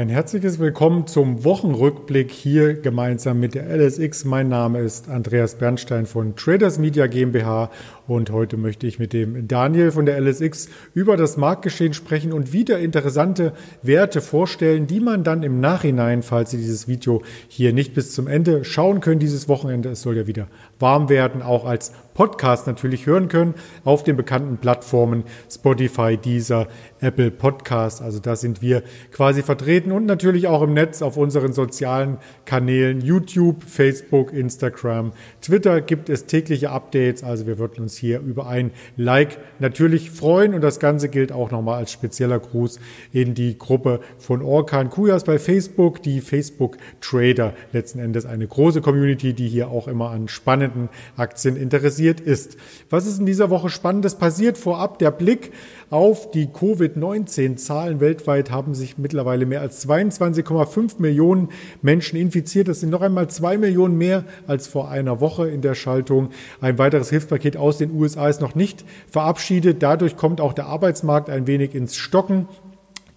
Ein herzliches Willkommen zum Wochenrückblick hier gemeinsam mit der LSX. Mein Name ist Andreas Bernstein von Traders Media GmbH und heute möchte ich mit dem Daniel von der LSX über das Marktgeschehen sprechen und wieder interessante Werte vorstellen, die man dann im Nachhinein, falls Sie dieses Video hier nicht bis zum Ende schauen können, dieses Wochenende, es soll ja wieder warm werden, auch als Podcast natürlich hören können auf den bekannten Plattformen Spotify, Deezer, Apple Podcast. Also da sind wir quasi vertreten und natürlich auch im Netz auf unseren sozialen Kanälen YouTube, Facebook, Instagram, Twitter gibt es tägliche Updates. Also wir würden uns hier über ein Like natürlich freuen und das Ganze gilt auch nochmal als spezieller Gruß in die Gruppe von Orkan Kujas bei Facebook, die Facebook Trader letzten Endes eine große Community, die hier auch immer an spannenden Aktien interessiert ist. Was ist in dieser Woche Spannendes passiert? Vorab der Blick auf die Covid-19-Zahlen. Weltweit haben sich mittlerweile mehr als 22,5 Millionen Menschen infiziert. Das sind noch einmal zwei Millionen mehr als vor einer Woche in der Schaltung. Ein weiteres Hilfspaket aus den USA ist noch nicht verabschiedet. Dadurch kommt auch der Arbeitsmarkt ein wenig ins Stocken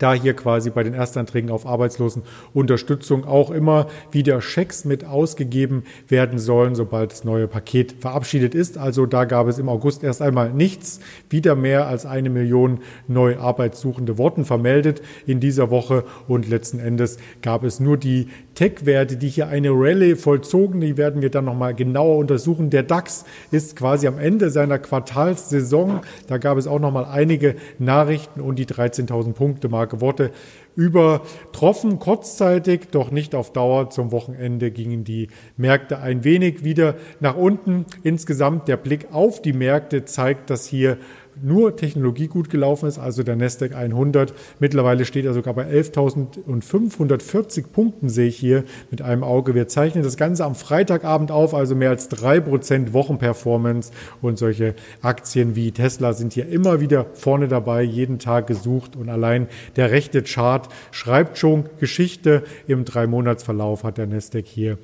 da hier quasi bei den Erstanträgen auf Arbeitslosenunterstützung auch immer wieder Schecks mit ausgegeben werden sollen, sobald das neue Paket verabschiedet ist. Also da gab es im August erst einmal nichts, wieder mehr als eine Million neu Arbeitssuchende Worten vermeldet in dieser Woche und letzten Endes gab es nur die Tech-Werte, die hier eine Rallye vollzogen, die werden wir dann nochmal genauer untersuchen. Der DAX ist quasi am Ende seiner Quartalssaison. Da gab es auch nochmal einige Nachrichten und die 13.000 Punkte Marke Worte übertroffen, kurzzeitig, doch nicht auf Dauer. Zum Wochenende gingen die Märkte ein wenig wieder nach unten. Insgesamt der Blick auf die Märkte zeigt, dass hier nur Technologie gut gelaufen ist, also der Nasdaq 100. Mittlerweile steht er sogar bei 11.540 Punkten, sehe ich hier mit einem Auge. Wir zeichnen das Ganze am Freitagabend auf, also mehr als drei Prozent Wochenperformance und solche Aktien wie Tesla sind hier immer wieder vorne dabei, jeden Tag gesucht und allein der rechte Chart schreibt schon Geschichte. Im Drei-Monats-Verlauf hat der Nasdaq hier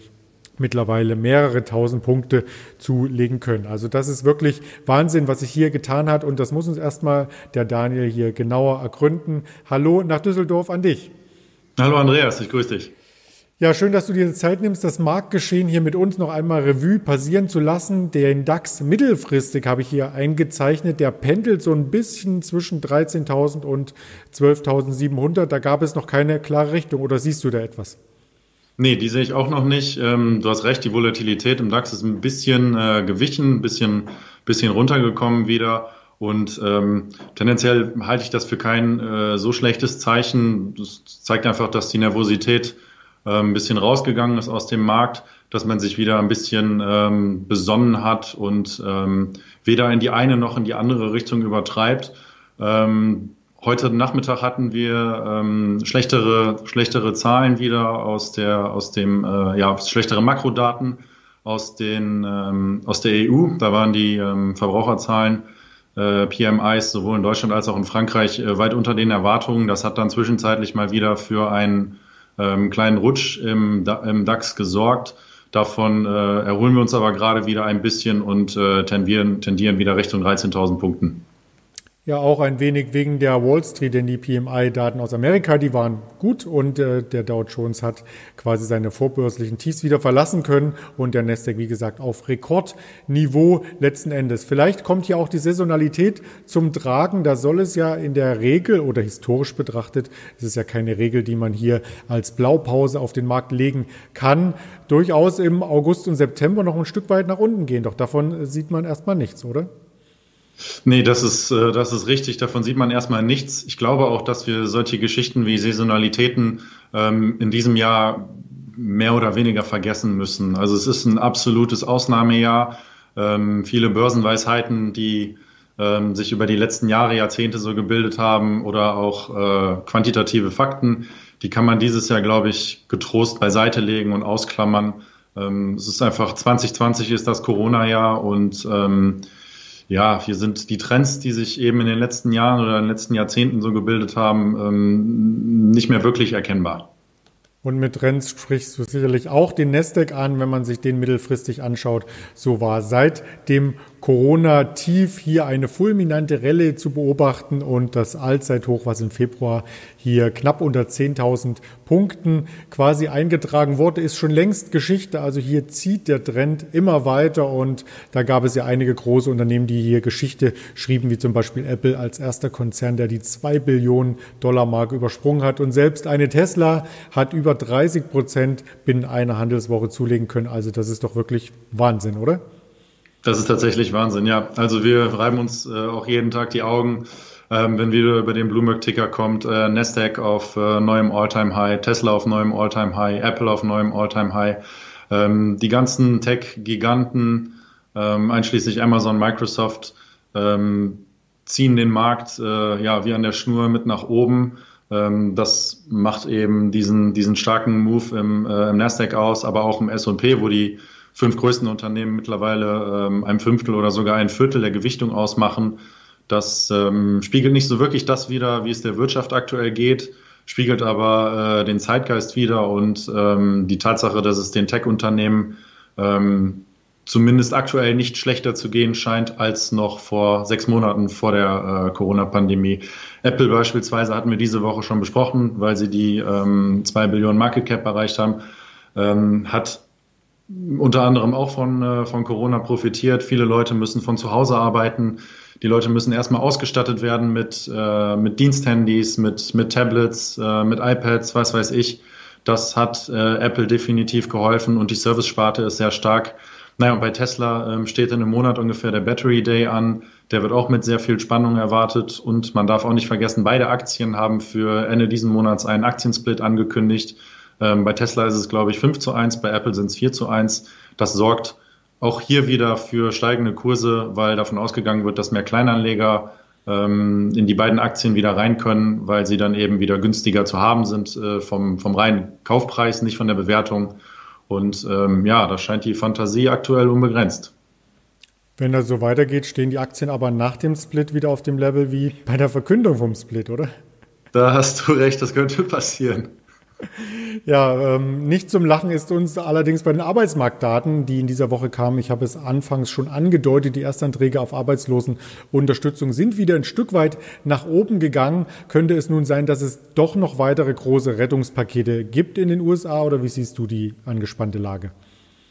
mittlerweile mehrere tausend Punkte zulegen können. Also das ist wirklich Wahnsinn, was sich hier getan hat und das muss uns erstmal der Daniel hier genauer ergründen. Hallo nach Düsseldorf an dich. Hallo Andreas, ich grüße dich. Ja, schön, dass du dir Zeit nimmst, das Marktgeschehen hier mit uns noch einmal Revue passieren zu lassen. Den DAX mittelfristig habe ich hier eingezeichnet. Der pendelt so ein bisschen zwischen 13.000 und 12.700. Da gab es noch keine klare Richtung. Oder siehst du da etwas? Nee, die sehe ich auch noch nicht. Ähm, du hast recht, die Volatilität im DAX ist ein bisschen äh, gewichen, ein bisschen, bisschen runtergekommen wieder. Und ähm, tendenziell halte ich das für kein äh, so schlechtes Zeichen. Das zeigt einfach, dass die Nervosität äh, ein bisschen rausgegangen ist aus dem Markt, dass man sich wieder ein bisschen ähm, besonnen hat und ähm, weder in die eine noch in die andere Richtung übertreibt. Ähm, Heute Nachmittag hatten wir ähm, schlechtere, schlechtere Zahlen wieder aus der, aus dem, äh, ja, schlechtere Makrodaten aus den, ähm, aus der EU. Da waren die ähm, Verbraucherzahlen äh, PMIs sowohl in Deutschland als auch in Frankreich äh, weit unter den Erwartungen. Das hat dann zwischenzeitlich mal wieder für einen ähm, kleinen Rutsch im, im DAX gesorgt. Davon äh, erholen wir uns aber gerade wieder ein bisschen und äh, tendieren, tendieren wieder Richtung 13.000 Punkten. Ja, auch ein wenig wegen der Wall Street, denn die PMI-Daten aus Amerika, die waren gut und äh, der Dow Jones hat quasi seine vorbörslichen Tiefs wieder verlassen können und der Nasdaq, wie gesagt, auf Rekordniveau letzten Endes. Vielleicht kommt hier auch die Saisonalität zum Tragen. Da soll es ja in der Regel oder historisch betrachtet, es ist ja keine Regel, die man hier als Blaupause auf den Markt legen kann, durchaus im August und September noch ein Stück weit nach unten gehen. Doch davon sieht man erstmal nichts, oder? Nee, das ist, äh, das ist richtig. Davon sieht man erstmal nichts. Ich glaube auch, dass wir solche Geschichten wie Saisonalitäten ähm, in diesem Jahr mehr oder weniger vergessen müssen. Also es ist ein absolutes Ausnahmejahr. Ähm, viele Börsenweisheiten, die ähm, sich über die letzten Jahre, Jahrzehnte so gebildet haben oder auch äh, quantitative Fakten, die kann man dieses Jahr, glaube ich, getrost beiseite legen und ausklammern. Es ist einfach 2020 ist das Corona-Jahr und ja, hier sind die Trends, die sich eben in den letzten Jahren oder in den letzten Jahrzehnten so gebildet haben, ähm, nicht mehr wirklich erkennbar. Und mit Trends sprichst du sicherlich auch den Nasdaq an, wenn man sich den mittelfristig anschaut. So war seit dem Corona-Tief hier eine fulminante Rallye zu beobachten und das Allzeithoch, was im Februar hier knapp unter 10.000 Punkten quasi eingetragen wurde, ist schon längst Geschichte. Also hier zieht der Trend immer weiter und da gab es ja einige große Unternehmen, die hier Geschichte schrieben, wie zum Beispiel Apple als erster Konzern, der die 2 Billionen Dollar Marke übersprungen hat und selbst eine Tesla hat über 30 Prozent binnen einer Handelswoche zulegen können. Also das ist doch wirklich Wahnsinn, oder? Das ist tatsächlich Wahnsinn, ja. Also wir reiben uns äh, auch jeden Tag die Augen, ähm, wenn wieder über den Bloomberg-Ticker kommt, äh, Nasdaq auf äh, neuem All-Time-High, Tesla auf neuem All-Time-High, Apple auf neuem All-Time-High. Ähm, die ganzen Tech-Giganten, ähm, einschließlich Amazon, Microsoft, ähm, ziehen den Markt äh, ja wie an der Schnur mit nach oben. Ähm, das macht eben diesen, diesen starken Move im, äh, im Nasdaq aus, aber auch im S&P, wo die fünf größten Unternehmen mittlerweile ähm, ein Fünftel oder sogar ein Viertel der Gewichtung ausmachen. Das ähm, spiegelt nicht so wirklich das wider, wie es der Wirtschaft aktuell geht, spiegelt aber äh, den Zeitgeist wider und ähm, die Tatsache, dass es den Tech-Unternehmen ähm, zumindest aktuell nicht schlechter zu gehen scheint als noch vor sechs Monaten vor der äh, Corona-Pandemie. Apple beispielsweise hatten wir diese Woche schon besprochen, weil sie die ähm, zwei Billionen Market Cap erreicht haben, ähm, hat unter anderem auch von, äh, von Corona profitiert. Viele Leute müssen von zu Hause arbeiten. Die Leute müssen erstmal ausgestattet werden mit, äh, mit Diensthandys, mit, mit Tablets, äh, mit iPads, was weiß ich. Das hat äh, Apple definitiv geholfen und die Service-Sparte ist sehr stark. Naja, und bei Tesla ähm, steht in einem Monat ungefähr der Battery Day an. Der wird auch mit sehr viel Spannung erwartet. Und man darf auch nicht vergessen, beide Aktien haben für Ende diesen Monats einen Aktiensplit angekündigt. Ähm, bei Tesla ist es, glaube ich, 5 zu 1, bei Apple sind es 4 zu 1. Das sorgt auch hier wieder für steigende Kurse, weil davon ausgegangen wird, dass mehr Kleinanleger ähm, in die beiden Aktien wieder rein können, weil sie dann eben wieder günstiger zu haben sind äh, vom, vom reinen Kaufpreis, nicht von der Bewertung. Und ähm, ja, da scheint die Fantasie aktuell unbegrenzt. Wenn das so weitergeht, stehen die Aktien aber nach dem Split wieder auf dem Level wie bei der Verkündung vom Split, oder? Da hast du recht, das könnte passieren. Ja, ähm, nicht zum Lachen ist uns allerdings bei den Arbeitsmarktdaten, die in dieser Woche kamen. Ich habe es anfangs schon angedeutet, die Erstanträge auf Arbeitslosenunterstützung sind wieder ein Stück weit nach oben gegangen. Könnte es nun sein, dass es doch noch weitere große Rettungspakete gibt in den USA oder wie siehst du die angespannte Lage?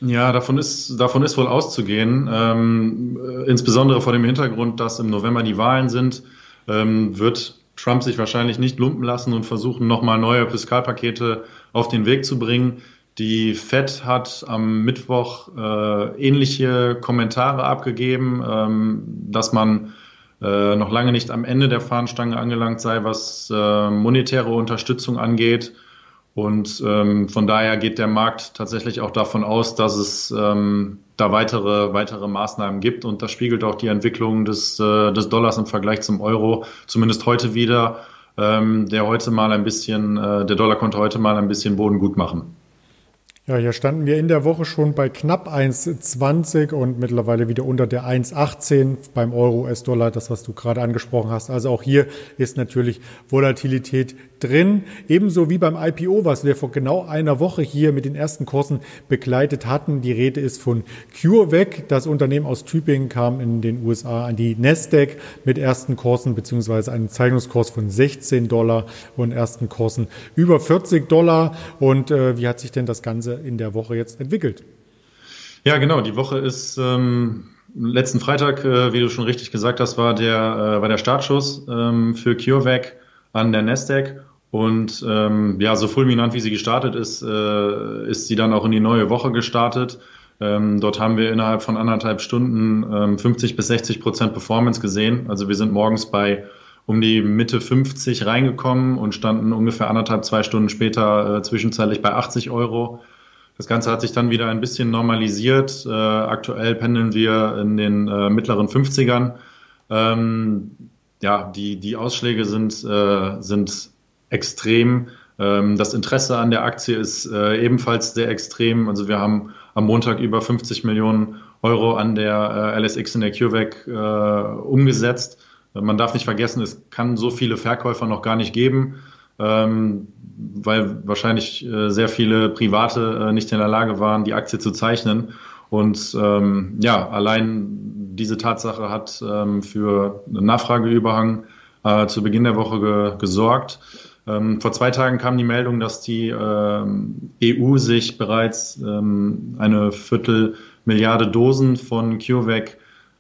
Ja, davon ist, davon ist wohl auszugehen. Ähm, äh, insbesondere vor dem Hintergrund, dass im November die Wahlen sind, ähm, wird Trump sich wahrscheinlich nicht lumpen lassen und versuchen, nochmal neue Fiskalpakete auf den Weg zu bringen. Die Fed hat am Mittwoch äh, ähnliche Kommentare abgegeben, ähm, dass man äh, noch lange nicht am Ende der Fahnenstange angelangt sei, was äh, monetäre Unterstützung angeht. Und ähm, von daher geht der Markt tatsächlich auch davon aus, dass es ähm, da weitere, weitere Maßnahmen gibt. Und das spiegelt auch die Entwicklung des, äh, des Dollars im Vergleich zum Euro, zumindest heute wieder, ähm, der heute mal ein bisschen, äh, der Dollar konnte heute mal ein bisschen Boden gut machen. Ja, hier standen wir in der Woche schon bei knapp 1,20 und mittlerweile wieder unter der 1,18 beim Euro, US-Dollar, das, was du gerade angesprochen hast. Also auch hier ist natürlich Volatilität drin. Ebenso wie beim IPO, was wir vor genau einer Woche hier mit den ersten Kursen begleitet hatten. Die Rede ist von CureVac. Das Unternehmen aus Tübingen kam in den USA an die Nasdaq mit ersten Kursen beziehungsweise einem Zeichnungskurs von 16 Dollar und ersten Kursen über 40 Dollar. Und äh, wie hat sich denn das Ganze in der Woche jetzt entwickelt? Ja, genau. Die Woche ist ähm, letzten Freitag, äh, wie du schon richtig gesagt hast, war der, äh, war der Startschuss ähm, für CureVac an der Nasdaq. Und ähm, ja, so fulminant wie sie gestartet ist, äh, ist sie dann auch in die neue Woche gestartet. Ähm, dort haben wir innerhalb von anderthalb Stunden ähm, 50 bis 60 Prozent Performance gesehen. Also wir sind morgens bei um die Mitte 50 reingekommen und standen ungefähr anderthalb, zwei Stunden später äh, zwischenzeitlich bei 80 Euro. Das Ganze hat sich dann wieder ein bisschen normalisiert. Äh, aktuell pendeln wir in den äh, mittleren 50ern. Ähm, ja, die, die Ausschläge sind, äh, sind extrem. Ähm, das Interesse an der Aktie ist äh, ebenfalls sehr extrem. Also wir haben am Montag über 50 Millionen Euro an der äh, LSX in der CureVac äh, umgesetzt. Man darf nicht vergessen, es kann so viele Verkäufer noch gar nicht geben ähm, weil wahrscheinlich äh, sehr viele Private äh, nicht in der Lage waren, die Aktie zu zeichnen. Und ähm, ja, allein diese Tatsache hat ähm, für einen Nachfrageüberhang äh, zu Beginn der Woche ge gesorgt. Ähm, vor zwei Tagen kam die Meldung, dass die ähm, EU sich bereits ähm, eine Viertelmilliarde Dosen von CureVac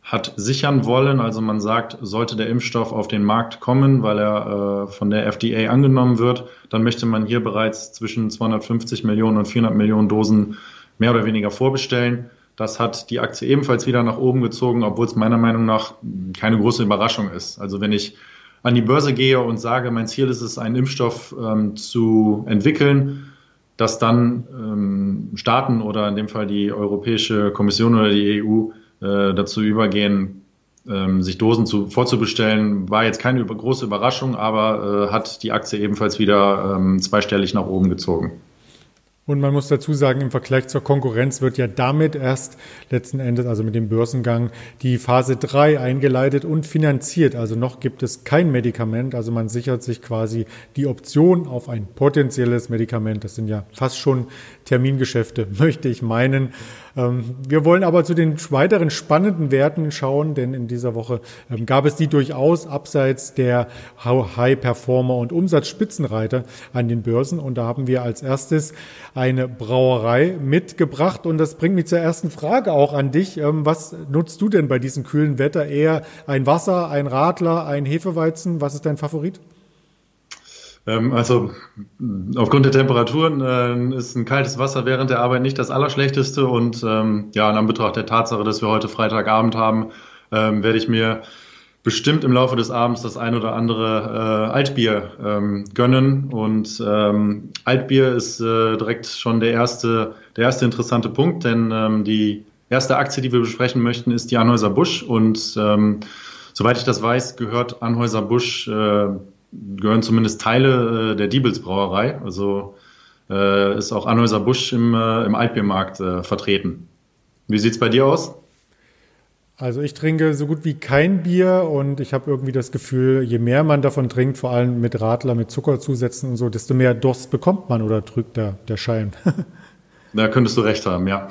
hat sichern wollen. Also man sagt, sollte der Impfstoff auf den Markt kommen, weil er äh, von der FDA angenommen wird, dann möchte man hier bereits zwischen 250 Millionen und 400 Millionen Dosen mehr oder weniger vorbestellen. Das hat die Aktie ebenfalls wieder nach oben gezogen, obwohl es meiner Meinung nach keine große Überraschung ist. Also wenn ich an die Börse gehe und sage, mein Ziel ist es, einen Impfstoff ähm, zu entwickeln, dass dann ähm, Staaten oder in dem Fall die Europäische Kommission oder die EU äh, dazu übergehen, ähm, sich Dosen zu, vorzubestellen, war jetzt keine über, große Überraschung, aber äh, hat die Aktie ebenfalls wieder ähm, zweistellig nach oben gezogen. Und man muss dazu sagen, im Vergleich zur Konkurrenz wird ja damit erst letzten Endes, also mit dem Börsengang, die Phase 3 eingeleitet und finanziert. Also noch gibt es kein Medikament. Also man sichert sich quasi die Option auf ein potenzielles Medikament. Das sind ja fast schon Termingeschäfte, möchte ich meinen. Ähm, wir wollen aber zu den weiteren spannenden Werten schauen, denn in dieser Woche ähm, gab es die durchaus abseits der High-Performer und Umsatzspitzenreiter an den Börsen. Und da haben wir als erstes eine Brauerei mitgebracht. Und das bringt mich zur ersten Frage auch an dich. Ähm, was nutzt du denn bei diesem kühlen Wetter? Eher ein Wasser, ein Radler, ein Hefeweizen? Was ist dein Favorit? Ähm, also aufgrund der Temperaturen äh, ist ein kaltes Wasser während der Arbeit nicht das Allerschlechteste. Und ähm, ja, in Anbetracht der Tatsache, dass wir heute Freitagabend haben, ähm, werde ich mir bestimmt im Laufe des Abends das ein oder andere äh, Altbier ähm, gönnen. Und ähm, Altbier ist äh, direkt schon der erste, der erste interessante Punkt, denn ähm, die erste Aktie, die wir besprechen möchten, ist die Anhäuser Busch. Und soweit ich das weiß, gehört Anhäuser Busch äh, gehören zumindest Teile äh, der Diebels Brauerei. Also äh, ist auch Anhäuser Busch im, äh, im Altbiermarkt vertreten. Wie sieht's bei dir aus? Also ich trinke so gut wie kein Bier und ich habe irgendwie das Gefühl, je mehr man davon trinkt, vor allem mit Radler, mit Zuckerzusätzen und so, desto mehr Durst bekommt man oder drückt der, der Schein. da könntest du recht haben, ja.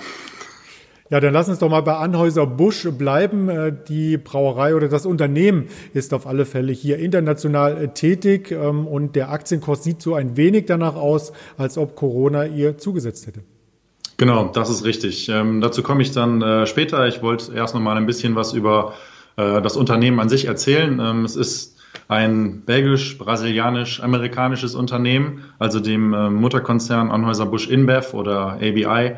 Ja, dann lass uns doch mal bei Anhäuser Busch bleiben. Äh, die Brauerei oder das Unternehmen ist auf alle Fälle hier international äh, tätig ähm, und der Aktienkurs sieht so ein wenig danach aus, als ob Corona ihr zugesetzt hätte. Genau, das ist richtig. Ähm, dazu komme ich dann äh, später. Ich wollte erst noch mal ein bisschen was über äh, das Unternehmen an sich erzählen. Ähm, es ist ein belgisch-brasilianisch-amerikanisches Unternehmen, also dem äh, Mutterkonzern Anhäuser Busch InBev oder ABI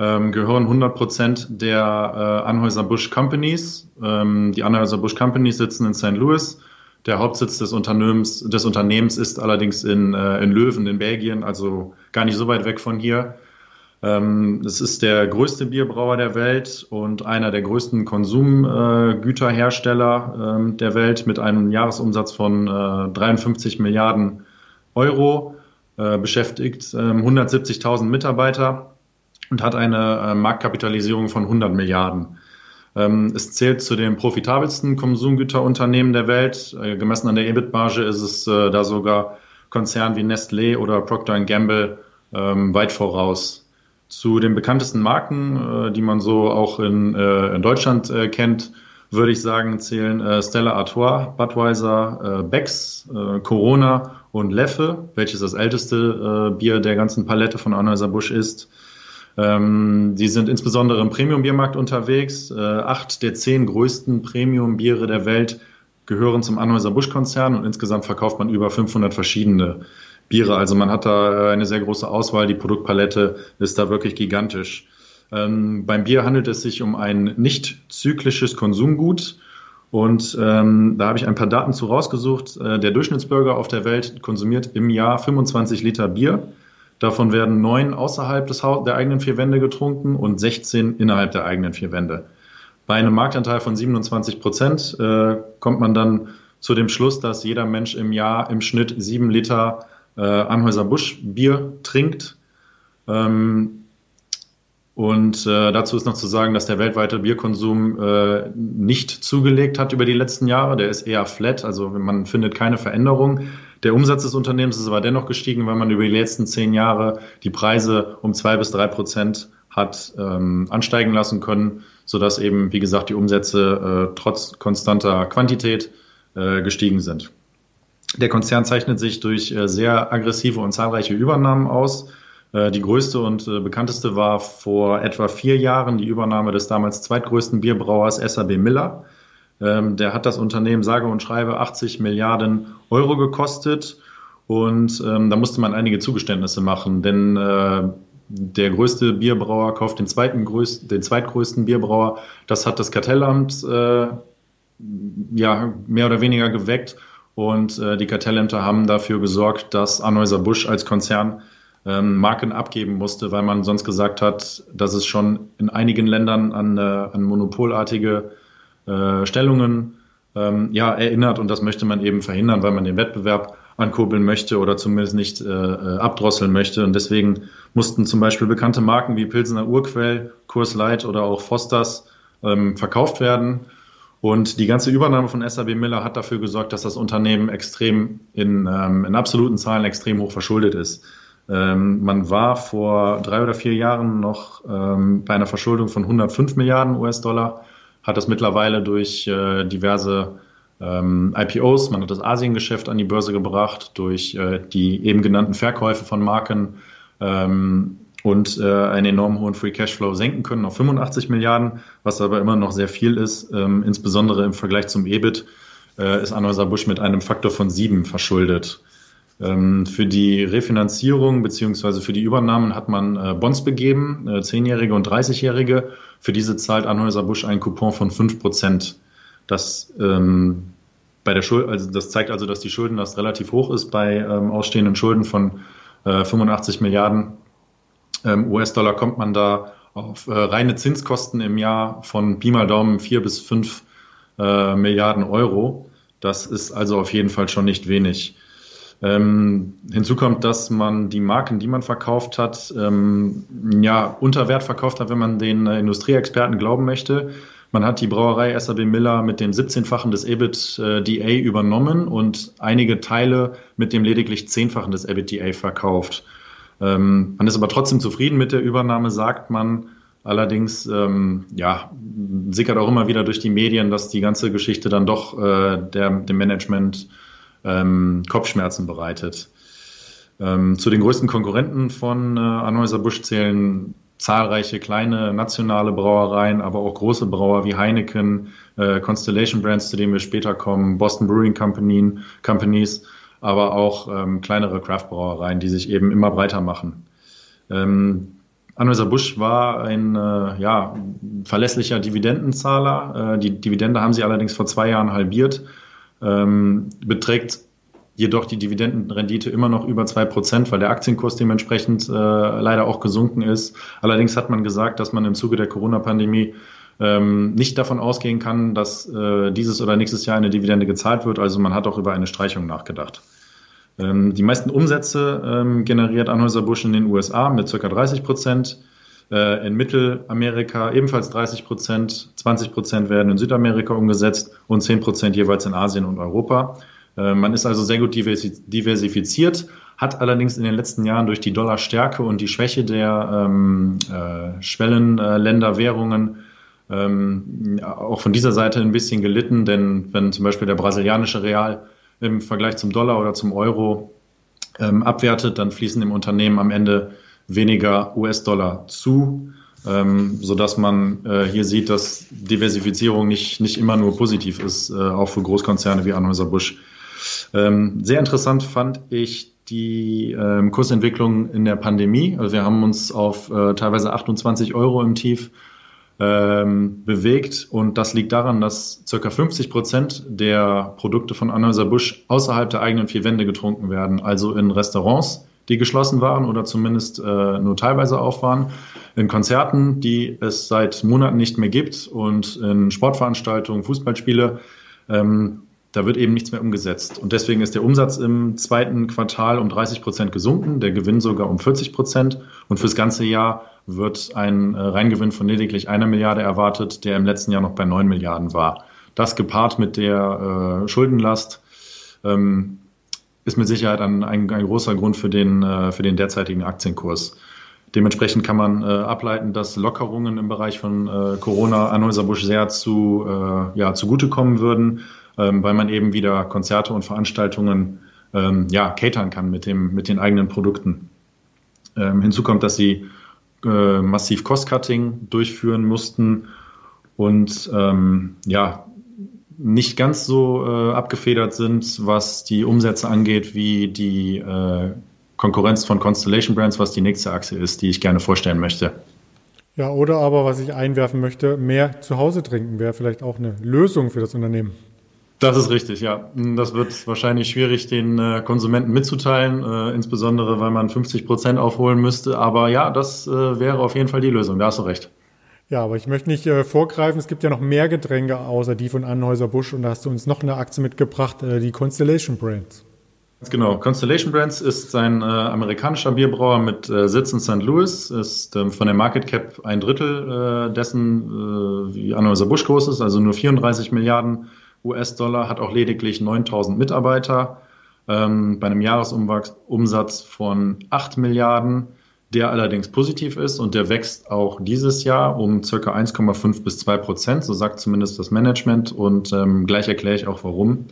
ähm, gehören 100 Prozent der äh, Anhäuser-Busch Companies. Ähm, die Anhäuser-Busch Companies sitzen in St. Louis. Der Hauptsitz des Unternehmens, des Unternehmens ist allerdings in, äh, in Löwen in Belgien, also gar nicht so weit weg von hier. Ähm, es ist der größte Bierbrauer der Welt und einer der größten Konsumgüterhersteller äh, der Welt mit einem Jahresumsatz von äh, 53 Milliarden Euro, äh, beschäftigt 170.000 ähm, Mitarbeiter und hat eine äh, Marktkapitalisierung von 100 Milliarden. Ähm, es zählt zu den profitabelsten Konsumgüterunternehmen der Welt. Äh, gemessen an der EBIT-Marge ist es äh, da sogar Konzernen wie Nestlé oder Procter Gamble ähm, weit voraus. Zu den bekanntesten Marken, die man so auch in, in Deutschland kennt, würde ich sagen, zählen Stella Artois, Budweiser, Becks, Corona und Leffe, welches das älteste Bier der ganzen Palette von Anheuser-Busch ist. Ähm, die sind insbesondere im Premium-Biermarkt unterwegs. Äh, acht der zehn größten Premium-Biere der Welt gehören zum Anheuser-Busch-Konzern und insgesamt verkauft man über 500 verschiedene Biere. Also man hat da äh, eine sehr große Auswahl. Die Produktpalette ist da wirklich gigantisch. Ähm, beim Bier handelt es sich um ein nicht zyklisches Konsumgut. Und ähm, da habe ich ein paar Daten zu rausgesucht. Äh, der Durchschnittsbürger auf der Welt konsumiert im Jahr 25 Liter Bier. Davon werden neun außerhalb des Haus der eigenen vier Wände getrunken und 16 innerhalb der eigenen vier Wände. Bei einem Marktanteil von 27 Prozent äh, kommt man dann zu dem Schluss, dass jeder Mensch im Jahr im Schnitt sieben Liter äh, Anhäuser Busch Bier trinkt. Ähm, und äh, dazu ist noch zu sagen, dass der weltweite Bierkonsum äh, nicht zugelegt hat über die letzten Jahre. Der ist eher flat, also man findet keine Veränderung. Der Umsatz des Unternehmens ist aber dennoch gestiegen, weil man über die letzten zehn Jahre die Preise um zwei bis drei Prozent hat ähm, ansteigen lassen können, sodass eben, wie gesagt, die Umsätze äh, trotz konstanter Quantität äh, gestiegen sind. Der Konzern zeichnet sich durch äh, sehr aggressive und zahlreiche Übernahmen aus. Äh, die größte und äh, bekannteste war vor etwa vier Jahren die Übernahme des damals zweitgrößten Bierbrauers SAB Miller. Ähm, der hat das Unternehmen sage und schreibe 80 Milliarden Euro gekostet. Und ähm, da musste man einige Zugeständnisse machen, denn äh, der größte Bierbrauer kauft den, zweiten größten, den zweitgrößten Bierbrauer. Das hat das Kartellamt äh, ja mehr oder weniger geweckt. Und äh, die Kartellämter haben dafür gesorgt, dass Anheuser Busch als Konzern ähm, Marken abgeben musste, weil man sonst gesagt hat, dass es schon in einigen Ländern an, äh, an monopolartige äh, Stellungen ähm, ja, erinnert und das möchte man eben verhindern, weil man den Wettbewerb ankurbeln möchte oder zumindest nicht äh, äh, abdrosseln möchte. Und deswegen mussten zum Beispiel bekannte Marken wie Pilsener Urquell, Kurs Light oder auch Fosters ähm, verkauft werden. Und die ganze Übernahme von SAB Miller hat dafür gesorgt, dass das Unternehmen extrem in, ähm, in absoluten Zahlen extrem hoch verschuldet ist. Ähm, man war vor drei oder vier Jahren noch ähm, bei einer Verschuldung von 105 Milliarden US-Dollar, hat das mittlerweile durch äh, diverse ähm, IPOs, man hat das Asiengeschäft an die Börse gebracht, durch äh, die eben genannten Verkäufe von Marken ähm, und äh, einen enorm hohen Free Cashflow senken können auf 85 Milliarden, was aber immer noch sehr viel ist, ähm, insbesondere im Vergleich zum EBIT äh, ist Anheuser Busch mit einem Faktor von sieben verschuldet. Ähm, für die Refinanzierung beziehungsweise für die Übernahmen hat man äh, Bonds begeben, äh, zehnjährige und 30-jährige. Für diese zahlt Anheuser Busch einen Coupon von fünf Prozent. Das ähm, bei der Schuld, also das zeigt also, dass die Schuldenlast relativ hoch ist bei ähm, ausstehenden Schulden von äh, 85 Milliarden ähm, US-Dollar kommt man da auf äh, reine Zinskosten im Jahr von Pi mal Daumen vier bis fünf äh, Milliarden Euro. Das ist also auf jeden Fall schon nicht wenig. Ähm, hinzu kommt, dass man die Marken, die man verkauft hat, ähm, ja, unter Wert verkauft hat, wenn man den äh, Industrieexperten glauben möchte. Man hat die Brauerei SAB Miller mit dem 17-fachen des EBITDA übernommen und einige Teile mit dem lediglich 10-fachen des EBITDA verkauft. Ähm, man ist aber trotzdem zufrieden mit der Übernahme, sagt man. Allerdings, ähm, ja, sickert auch immer wieder durch die Medien, dass die ganze Geschichte dann doch äh, der, dem Management ähm, Kopfschmerzen bereitet. Ähm, zu den größten Konkurrenten von äh, Anheuser-Busch zählen zahlreiche kleine nationale Brauereien, aber auch große Brauer wie Heineken, äh, Constellation Brands, zu denen wir später kommen, Boston Brewing Company, Companies, aber auch ähm, kleinere Craft-Brauereien, die sich eben immer breiter machen. Ähm, Anheuser Busch war ein äh, ja, verlässlicher Dividendenzahler. Äh, die Dividende haben sie allerdings vor zwei Jahren halbiert, ähm, beträgt jedoch die Dividendenrendite immer noch über zwei Prozent, weil der Aktienkurs dementsprechend äh, leider auch gesunken ist. Allerdings hat man gesagt, dass man im Zuge der Corona-Pandemie ähm, nicht davon ausgehen kann, dass äh, dieses oder nächstes Jahr eine Dividende gezahlt wird. Also man hat auch über eine Streichung nachgedacht. Ähm, die meisten Umsätze ähm, generiert Anheuser-Busch in den USA mit ca. 30 Prozent. Äh, in Mittelamerika ebenfalls 30 Prozent, 20 Prozent werden in Südamerika umgesetzt und 10 Prozent jeweils in Asien und Europa. Äh, man ist also sehr gut diversifiziert, hat allerdings in den letzten Jahren durch die Dollarstärke und die Schwäche der ähm, äh, Schwellenländerwährungen ähm, auch von dieser Seite ein bisschen gelitten, denn wenn zum Beispiel der brasilianische Real im Vergleich zum Dollar oder zum Euro ähm, abwertet, dann fließen im Unternehmen am Ende weniger US-Dollar zu, ähm, sodass man äh, hier sieht, dass Diversifizierung nicht, nicht immer nur positiv ist, äh, auch für Großkonzerne wie Anheuser-Busch. Ähm, sehr interessant fand ich die ähm, Kursentwicklung in der Pandemie. Also wir haben uns auf äh, teilweise 28 Euro im Tief ähm, bewegt und das liegt daran, dass circa 50 Prozent der Produkte von Anheuser-Busch außerhalb der eigenen vier Wände getrunken werden, also in Restaurants, die geschlossen waren oder zumindest äh, nur teilweise auf waren, in Konzerten, die es seit Monaten nicht mehr gibt und in Sportveranstaltungen, Fußballspiele. Ähm, da wird eben nichts mehr umgesetzt. Und deswegen ist der Umsatz im zweiten Quartal um 30 Prozent gesunken, der Gewinn sogar um 40 Prozent. Und fürs ganze Jahr wird ein äh, Reingewinn von lediglich einer Milliarde erwartet, der im letzten Jahr noch bei 9 Milliarden war. Das gepaart mit der äh, Schuldenlast ähm, ist mit Sicherheit ein, ein, ein, großer Grund für den, äh, für den derzeitigen Aktienkurs. Dementsprechend kann man äh, ableiten, dass Lockerungen im Bereich von äh, Corona Anheuser-Busch sehr zu, äh, ja, zugutekommen würden, ähm, weil man eben wieder Konzerte und Veranstaltungen ähm, ja, catern kann mit, dem, mit den eigenen Produkten. Ähm, hinzu kommt, dass sie äh, massiv Cost-Cutting durchführen mussten und ähm, ja, nicht ganz so äh, abgefedert sind, was die Umsätze angeht, wie die äh, Konkurrenz von Constellation Brands, was die nächste Achse ist, die ich gerne vorstellen möchte. Ja, oder aber, was ich einwerfen möchte, mehr zu Hause trinken wäre vielleicht auch eine Lösung für das Unternehmen. Das ist richtig, ja. Das wird wahrscheinlich schwierig, den äh, Konsumenten mitzuteilen, äh, insbesondere weil man 50 Prozent aufholen müsste. Aber ja, das äh, wäre auf jeden Fall die Lösung. Da hast du recht. Ja, aber ich möchte nicht äh, vorgreifen. Es gibt ja noch mehr Getränke außer die von Anhäuser Busch und da hast du uns noch eine Aktie mitgebracht, äh, die Constellation Brands. Genau, Constellation Brands ist ein äh, amerikanischer Bierbrauer mit äh, Sitz in St. Louis, ist ähm, von der Market Cap ein Drittel äh, dessen, äh, wie Anheuser Busch groß ist, also nur 34 Milliarden US-Dollar, hat auch lediglich 9000 Mitarbeiter, ähm, bei einem Jahresumsatz von 8 Milliarden, der allerdings positiv ist und der wächst auch dieses Jahr um circa 1,5 bis 2 Prozent, so sagt zumindest das Management und ähm, gleich erkläre ich auch warum.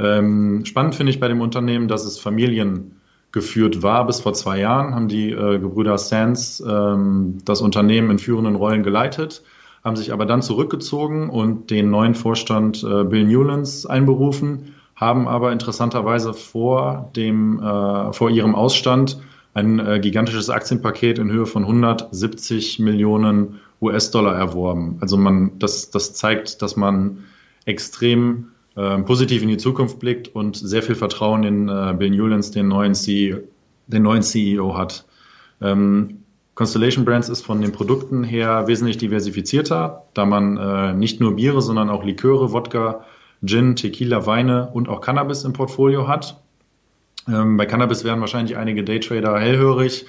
Ähm, spannend finde ich bei dem Unternehmen, dass es familiengeführt war. Bis vor zwei Jahren haben die äh, Gebrüder Sands ähm, das Unternehmen in führenden Rollen geleitet, haben sich aber dann zurückgezogen und den neuen Vorstand äh, Bill Newlands einberufen, haben aber interessanterweise vor, dem, äh, vor ihrem Ausstand ein äh, gigantisches Aktienpaket in Höhe von 170 Millionen US-Dollar erworben. Also man, das, das zeigt, dass man extrem äh, positiv in die Zukunft blickt und sehr viel Vertrauen in äh, Bill Newlands, den neuen CEO, den neuen CEO hat. Ähm, Constellation Brands ist von den Produkten her wesentlich diversifizierter, da man äh, nicht nur Biere, sondern auch Liköre, Wodka, Gin, Tequila, Weine und auch Cannabis im Portfolio hat. Ähm, bei Cannabis wären wahrscheinlich einige Daytrader hellhörig.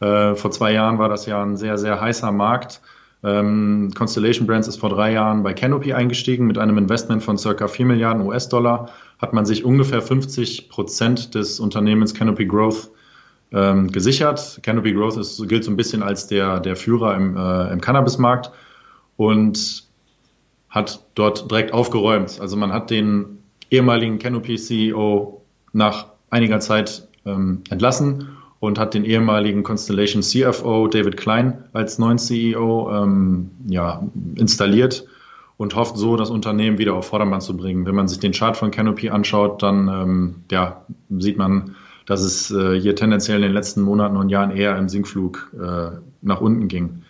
Äh, vor zwei Jahren war das ja ein sehr, sehr heißer Markt. Ähm, Constellation Brands ist vor drei Jahren bei Canopy eingestiegen mit einem Investment von circa 4 Milliarden US-Dollar. Hat man sich ungefähr 50 Prozent des Unternehmens Canopy Growth ähm, gesichert. Canopy Growth ist, gilt so ein bisschen als der, der Führer im, äh, im Cannabismarkt und hat dort direkt aufgeräumt. Also man hat den ehemaligen Canopy CEO nach einiger Zeit ähm, entlassen und hat den ehemaligen Constellation CFO David Klein als neuen CEO ähm, ja, installiert und hofft so, das Unternehmen wieder auf Vordermann zu bringen. Wenn man sich den Chart von Canopy anschaut, dann ähm, ja, sieht man, dass es äh, hier tendenziell in den letzten Monaten und Jahren eher im Sinkflug äh, nach unten ging.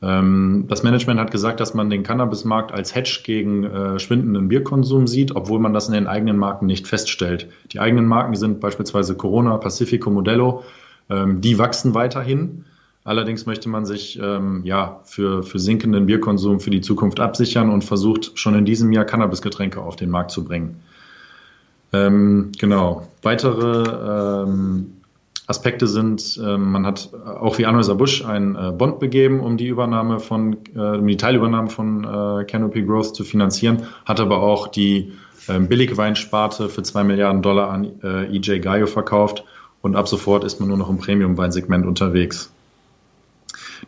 Ähm, das Management hat gesagt, dass man den Cannabismarkt als Hedge gegen äh, schwindenden Bierkonsum sieht, obwohl man das in den eigenen Marken nicht feststellt. Die eigenen Marken sind beispielsweise Corona, Pacifico, Modelo ähm, die wachsen weiterhin. Allerdings möchte man sich ähm, ja für, für sinkenden Bierkonsum für die Zukunft absichern und versucht schon in diesem Jahr Cannabisgetränke auf den Markt zu bringen. Ähm, genau. Weitere ähm, Aspekte sind, ähm, man hat auch wie Anheuser Busch einen äh, Bond begeben, um die Übernahme von, äh, um die Teilübernahme von äh, Canopy Growth zu finanzieren, hat aber auch die äh, Billigweinsparte für zwei Milliarden Dollar an EJ Gaio verkauft und ab sofort ist man nur noch im Premium-Weinsegment unterwegs.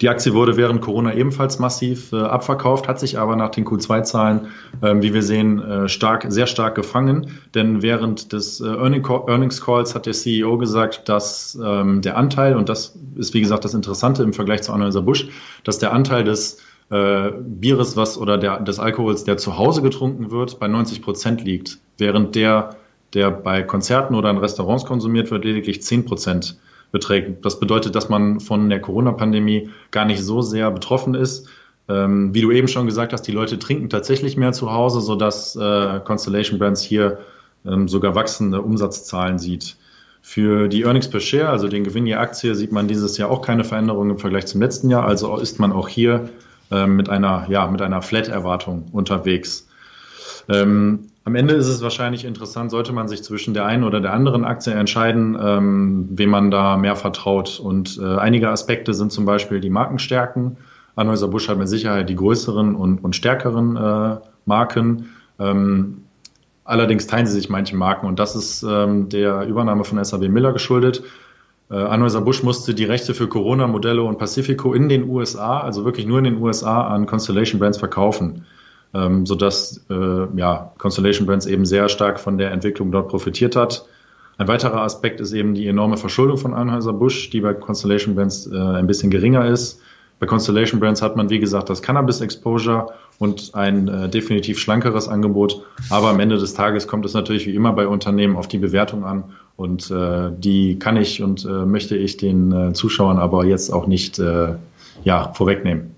Die Aktie wurde während Corona ebenfalls massiv äh, abverkauft, hat sich aber nach den Q2-Zahlen, äh, wie wir sehen, äh, stark, sehr stark gefangen. Denn während des äh, Earnings Calls hat der CEO gesagt, dass ähm, der Anteil, und das ist wie gesagt das Interessante im Vergleich zu Anheuser Busch, dass der Anteil des äh, Bieres, was oder der, des Alkohols, der zu Hause getrunken wird, bei 90 Prozent liegt, während der der bei Konzerten oder in Restaurants konsumiert wird, lediglich 10 Prozent beträgt. Das bedeutet, dass man von der Corona-Pandemie gar nicht so sehr betroffen ist. Ähm, wie du eben schon gesagt hast, die Leute trinken tatsächlich mehr zu Hause, sodass äh, Constellation Brands hier ähm, sogar wachsende Umsatzzahlen sieht. Für die Earnings per Share, also den Gewinn je Aktie, sieht man dieses Jahr auch keine Veränderung im Vergleich zum letzten Jahr. Also ist man auch hier äh, mit einer, ja, mit einer Flat-Erwartung unterwegs. Ähm, am Ende ist es wahrscheinlich interessant, sollte man sich zwischen der einen oder der anderen Aktie entscheiden, ähm, wem man da mehr vertraut. Und äh, einige Aspekte sind zum Beispiel die Markenstärken. Anhäuser Busch hat mit Sicherheit die größeren und, und stärkeren äh, Marken. Ähm, allerdings teilen sie sich manche Marken und das ist ähm, der Übernahme von SAB Miller geschuldet. Äh, Anheuser-Busch musste die Rechte für Corona, Modelle und Pacifico in den USA, also wirklich nur in den USA, an Constellation Brands verkaufen, ähm, sodass äh, ja, Constellation Brands eben sehr stark von der Entwicklung dort profitiert hat. Ein weiterer Aspekt ist eben die enorme Verschuldung von Anheuser-Busch, die bei Constellation Brands äh, ein bisschen geringer ist. Bei Constellation Brands hat man, wie gesagt, das Cannabis-Exposure und ein äh, definitiv schlankeres Angebot. Aber am Ende des Tages kommt es natürlich wie immer bei Unternehmen auf die Bewertung an. Und äh, die kann ich und äh, möchte ich den äh, Zuschauern aber jetzt auch nicht äh, ja, vorwegnehmen.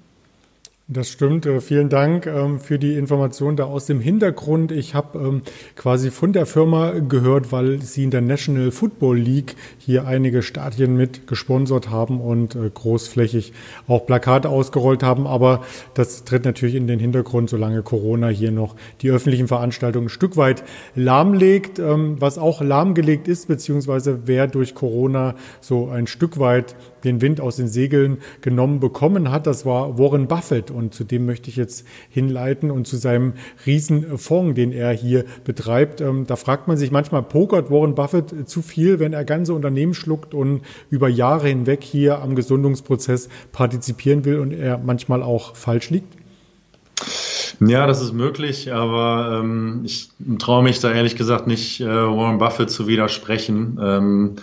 Das stimmt. Äh, vielen Dank ähm, für die Information da aus dem Hintergrund. Ich habe ähm, quasi von der Firma gehört, weil sie in der National Football League hier einige Stadien mit gesponsert haben und äh, großflächig auch Plakate ausgerollt haben. Aber das tritt natürlich in den Hintergrund, solange Corona hier noch die öffentlichen Veranstaltungen ein Stück weit lahmlegt. Ähm, was auch lahmgelegt ist, beziehungsweise wer durch Corona so ein Stück weit den Wind aus den Segeln genommen bekommen hat, das war Warren Buffett. Und zu dem möchte ich jetzt hinleiten und zu seinem Riesenfonds, den er hier betreibt. Ähm, da fragt man sich manchmal, pokert Warren Buffett zu viel, wenn er ganze Unternehmen schluckt und über Jahre hinweg hier am Gesundungsprozess partizipieren will und er manchmal auch falsch liegt? Ja, das ist möglich, aber ähm, ich traue mich da ehrlich gesagt nicht, äh, Warren Buffett zu widersprechen. Ähm,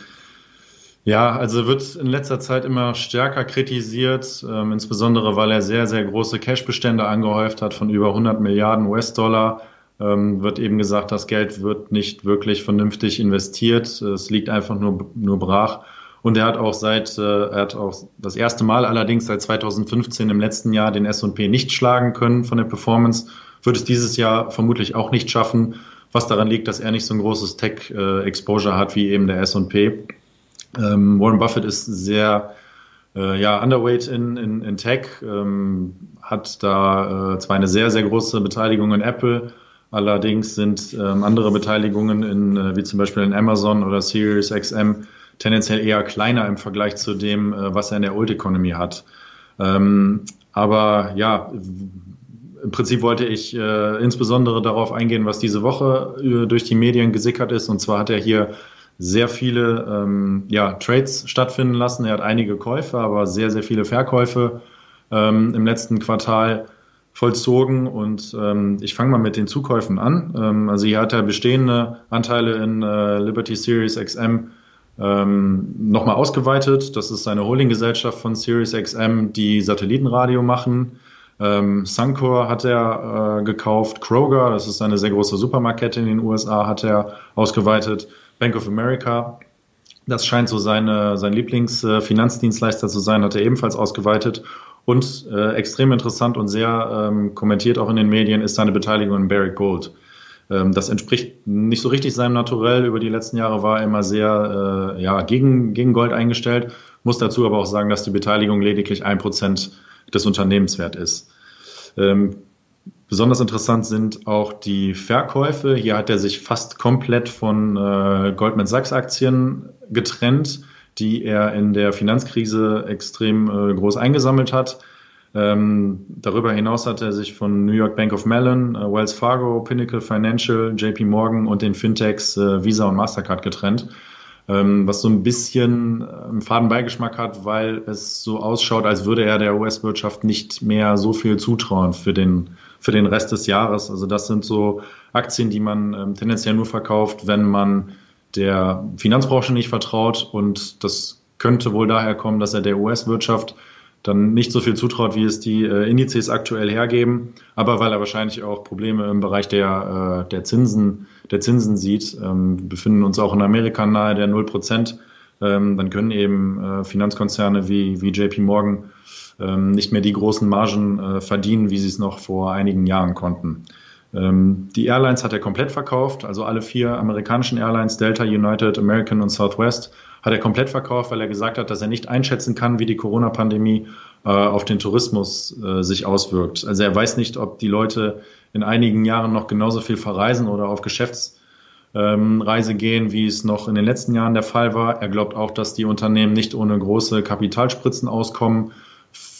ja, also wird in letzter Zeit immer stärker kritisiert, ähm, insbesondere weil er sehr, sehr große Cashbestände angehäuft hat von über 100 Milliarden US-Dollar. Ähm, wird eben gesagt, das Geld wird nicht wirklich vernünftig investiert. Es liegt einfach nur, nur brach. Und er hat auch seit, äh, er hat auch das erste Mal allerdings seit 2015 im letzten Jahr den S&P nicht schlagen können von der Performance. Wird es dieses Jahr vermutlich auch nicht schaffen, was daran liegt, dass er nicht so ein großes Tech-Exposure äh, hat wie eben der S&P. Ähm, Warren Buffett ist sehr äh, ja, underweight in, in, in Tech, ähm, hat da äh, zwar eine sehr, sehr große Beteiligung in Apple, allerdings sind ähm, andere Beteiligungen in, äh, wie zum Beispiel in Amazon oder Sirius XM tendenziell eher kleiner im Vergleich zu dem, äh, was er in der Old Economy hat. Ähm, aber ja, im Prinzip wollte ich äh, insbesondere darauf eingehen, was diese Woche äh, durch die Medien gesickert ist. Und zwar hat er hier sehr viele ähm, ja, Trades stattfinden lassen. Er hat einige Käufe, aber sehr, sehr viele Verkäufe ähm, im letzten Quartal vollzogen. Und ähm, ich fange mal mit den Zukäufen an. Ähm, also hier hat er bestehende Anteile in äh, Liberty Series XM ähm, nochmal ausgeweitet. Das ist eine Holdinggesellschaft von Sirius XM, die Satellitenradio machen. Ähm, Suncor hat er äh, gekauft, Kroger, das ist eine sehr große Supermarktkette in den USA, hat er ausgeweitet. Bank of America. Das scheint so seine, sein Lieblingsfinanzdienstleister zu sein, hat er ebenfalls ausgeweitet. Und äh, extrem interessant und sehr ähm, kommentiert auch in den Medien ist seine Beteiligung in Barrick Gold. Ähm, das entspricht nicht so richtig seinem Naturell. Über die letzten Jahre war er immer sehr äh, ja, gegen, gegen Gold eingestellt. Muss dazu aber auch sagen, dass die Beteiligung lediglich ein Prozent des Unternehmenswert ist. Ähm, Besonders interessant sind auch die Verkäufe. Hier hat er sich fast komplett von äh, Goldman Sachs Aktien getrennt, die er in der Finanzkrise extrem äh, groß eingesammelt hat. Ähm, darüber hinaus hat er sich von New York Bank of Mellon, äh, Wells Fargo, Pinnacle Financial, JP Morgan und den Fintechs äh, Visa und Mastercard getrennt ähm, was so ein bisschen einen faden Beigeschmack hat, weil es so ausschaut, als würde er der US-Wirtschaft nicht mehr so viel zutrauen für den, für den Rest des Jahres. Also das sind so Aktien, die man ähm, tendenziell nur verkauft, wenn man der Finanzbranche nicht vertraut und das könnte wohl daher kommen, dass er der US-Wirtschaft dann nicht so viel zutraut, wie es die äh, Indizes aktuell hergeben, aber weil er wahrscheinlich auch Probleme im Bereich der, äh, der Zinsen, der Zinsen sieht. Ähm, wir befinden uns auch in Amerika nahe der 0 Prozent. Ähm, dann können eben äh, Finanzkonzerne wie, wie JP Morgan ähm, nicht mehr die großen Margen äh, verdienen, wie sie es noch vor einigen Jahren konnten. Ähm, die Airlines hat er komplett verkauft, also alle vier amerikanischen Airlines, Delta, United, American und Southwest, hat er komplett verkauft, weil er gesagt hat, dass er nicht einschätzen kann, wie die Corona-Pandemie äh, auf den Tourismus äh, sich auswirkt. Also er weiß nicht, ob die Leute in einigen Jahren noch genauso viel verreisen oder auf Geschäftsreise ähm, gehen, wie es noch in den letzten Jahren der Fall war. Er glaubt auch, dass die Unternehmen nicht ohne große Kapitalspritzen auskommen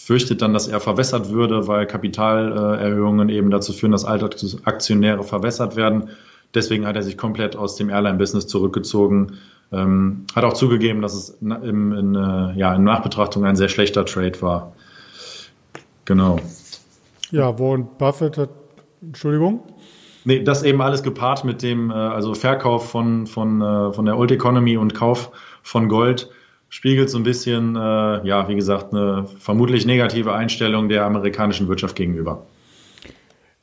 fürchtet dann, dass er verwässert würde, weil Kapitalerhöhungen eben dazu führen, dass Aktionäre verwässert werden. Deswegen hat er sich komplett aus dem Airline-Business zurückgezogen. Ähm, hat auch zugegeben, dass es in, in, äh, ja, in Nachbetrachtung ein sehr schlechter Trade war. Genau. Ja, Warren Buffett hat, Entschuldigung? Nee, das eben alles gepaart mit dem, äh, also Verkauf von, von, äh, von der Old Economy und Kauf von Gold spiegelt so ein bisschen, äh, ja, wie gesagt, eine vermutlich negative Einstellung der amerikanischen Wirtschaft gegenüber.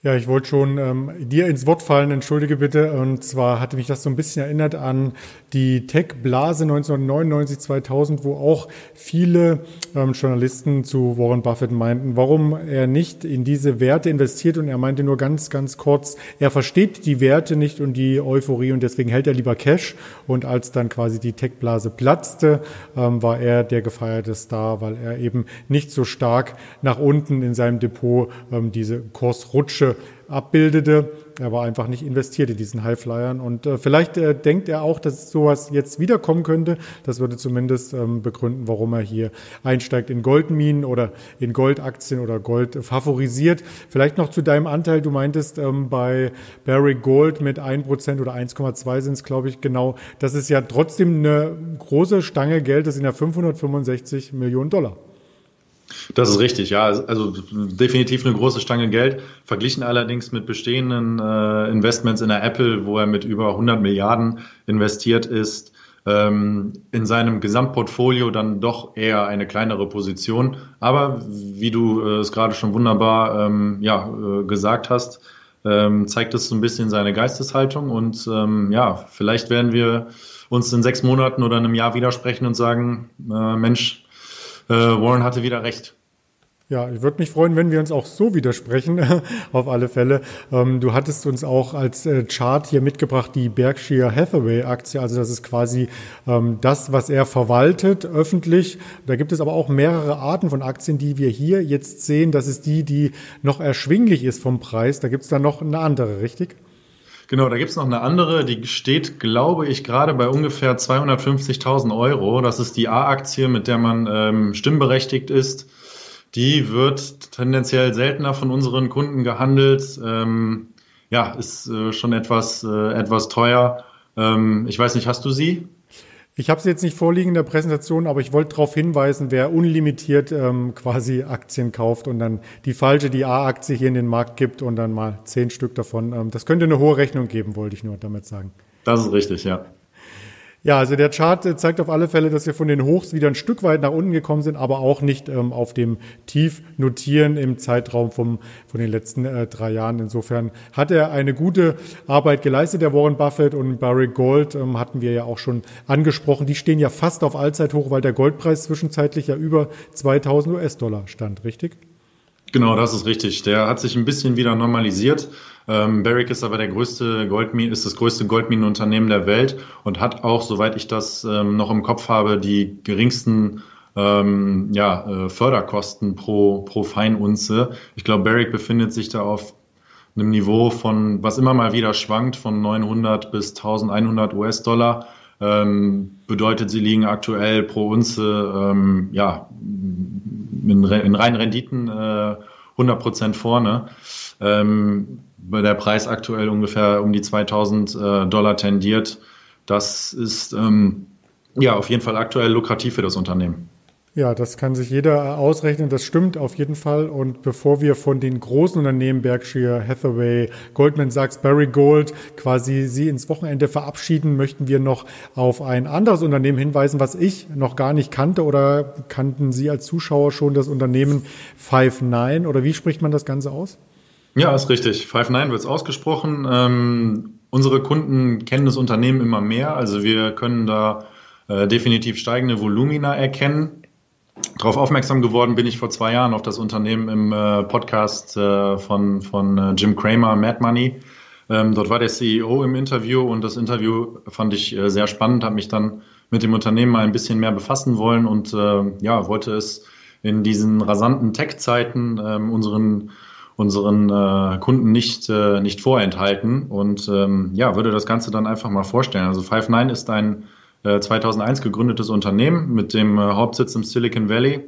Ja, ich wollte schon ähm, dir ins Wort fallen, entschuldige bitte. Und zwar hatte mich das so ein bisschen erinnert an die Tech-Blase 1999, 2000, wo auch viele ähm, Journalisten zu Warren Buffett meinten, warum er nicht in diese Werte investiert. Und er meinte nur ganz, ganz kurz, er versteht die Werte nicht und die Euphorie und deswegen hält er lieber Cash. Und als dann quasi die Tech-Blase platzte, ähm, war er der gefeierte Star, weil er eben nicht so stark nach unten in seinem Depot ähm, diese Kursrutsche abbildete. Er war einfach nicht investiert in diesen Highflyern und äh, vielleicht äh, denkt er auch, dass sowas jetzt wiederkommen könnte. Das würde zumindest ähm, begründen, warum er hier einsteigt in Goldminen oder in Goldaktien oder Gold favorisiert. Vielleicht noch zu deinem Anteil. Du meintest ähm, bei Barry Gold mit 1% oder 1,2 sind es, glaube ich, genau. Das ist ja trotzdem eine große Stange Geld. Das sind ja 565 Millionen Dollar. Das ist richtig, ja. Also definitiv eine große Stange Geld. Verglichen allerdings mit bestehenden äh, Investments in der Apple, wo er mit über 100 Milliarden investiert ist, ähm, in seinem Gesamtportfolio dann doch eher eine kleinere Position. Aber wie du äh, es gerade schon wunderbar ähm, ja, äh, gesagt hast, ähm, zeigt es so ein bisschen seine Geisteshaltung. Und ähm, ja, vielleicht werden wir uns in sechs Monaten oder einem Jahr widersprechen und sagen, äh, Mensch, äh, Warren hatte wieder recht. Ja, ich würde mich freuen, wenn wir uns auch so widersprechen, auf alle Fälle. Ähm, du hattest uns auch als äh, Chart hier mitgebracht die Berkshire Hathaway Aktie. Also das ist quasi ähm, das, was er verwaltet öffentlich. Da gibt es aber auch mehrere Arten von Aktien, die wir hier jetzt sehen. Das ist die, die noch erschwinglich ist vom Preis. Da gibt es dann noch eine andere, richtig? Genau, da gibt's noch eine andere, die steht, glaube ich, gerade bei ungefähr 250.000 Euro. Das ist die A-Aktie, mit der man ähm, stimmberechtigt ist. Die wird tendenziell seltener von unseren Kunden gehandelt. Ähm, ja, ist äh, schon etwas, äh, etwas teuer. Ähm, ich weiß nicht, hast du sie? Ich habe es jetzt nicht vorliegen in der Präsentation, aber ich wollte darauf hinweisen, wer unlimitiert ähm, quasi Aktien kauft und dann die falsche, die A-Aktie hier in den Markt gibt und dann mal zehn Stück davon. Ähm, das könnte eine hohe Rechnung geben, wollte ich nur damit sagen. Das ist richtig, ja. Ja, also der Chart äh, zeigt auf alle Fälle, dass wir von den Hochs wieder ein Stück weit nach unten gekommen sind, aber auch nicht ähm, auf dem Tief notieren im Zeitraum vom, von den letzten äh, drei Jahren. Insofern hat er eine gute Arbeit geleistet, der Warren Buffett und Barry Gold ähm, hatten wir ja auch schon angesprochen. Die stehen ja fast auf Allzeithoch, weil der Goldpreis zwischenzeitlich ja über 2000 US-Dollar stand, richtig? Genau, das ist richtig. Der hat sich ein bisschen wieder normalisiert. Ähm, Barrick ist aber der größte Goldmine, ist das größte Goldminenunternehmen der Welt und hat auch, soweit ich das ähm, noch im Kopf habe, die geringsten ähm, ja, äh, Förderkosten pro, pro Feinunze. Ich glaube, Barrick befindet sich da auf einem Niveau von, was immer mal wieder schwankt, von 900 bis 1100 US-Dollar. Ähm, bedeutet, sie liegen aktuell pro Unze ähm, ja, in, in reinen Renditen äh, 100 Prozent vorne. Ähm, der Preis aktuell ungefähr um die 2000 äh, Dollar tendiert. Das ist ähm, ja auf jeden Fall aktuell lukrativ für das Unternehmen. Ja, das kann sich jeder ausrechnen. Das stimmt auf jeden Fall. Und bevor wir von den großen Unternehmen Berkshire, Hathaway, Goldman Sachs, Barry Gold quasi Sie ins Wochenende verabschieden, möchten wir noch auf ein anderes Unternehmen hinweisen, was ich noch gar nicht kannte oder kannten Sie als Zuschauer schon das Unternehmen Five Nine oder wie spricht man das Ganze aus? Ja, ist richtig. Five Nine wird es ausgesprochen. Ähm, unsere Kunden kennen das Unternehmen immer mehr. Also wir können da äh, definitiv steigende Volumina erkennen. Darauf aufmerksam geworden bin ich vor zwei Jahren auf das Unternehmen im äh, Podcast äh, von, von äh, Jim Cramer, Mad Money. Ähm, dort war der CEO im Interview und das Interview fand ich äh, sehr spannend, habe mich dann mit dem Unternehmen mal ein bisschen mehr befassen wollen und äh, ja, wollte es in diesen rasanten Tech-Zeiten ähm, unseren unseren äh, Kunden nicht, nicht vorenthalten und ähm, ja, würde das Ganze dann einfach mal vorstellen. Also Five9 ist ein 2001 gegründetes Unternehmen mit dem äh, Hauptsitz im Silicon Valley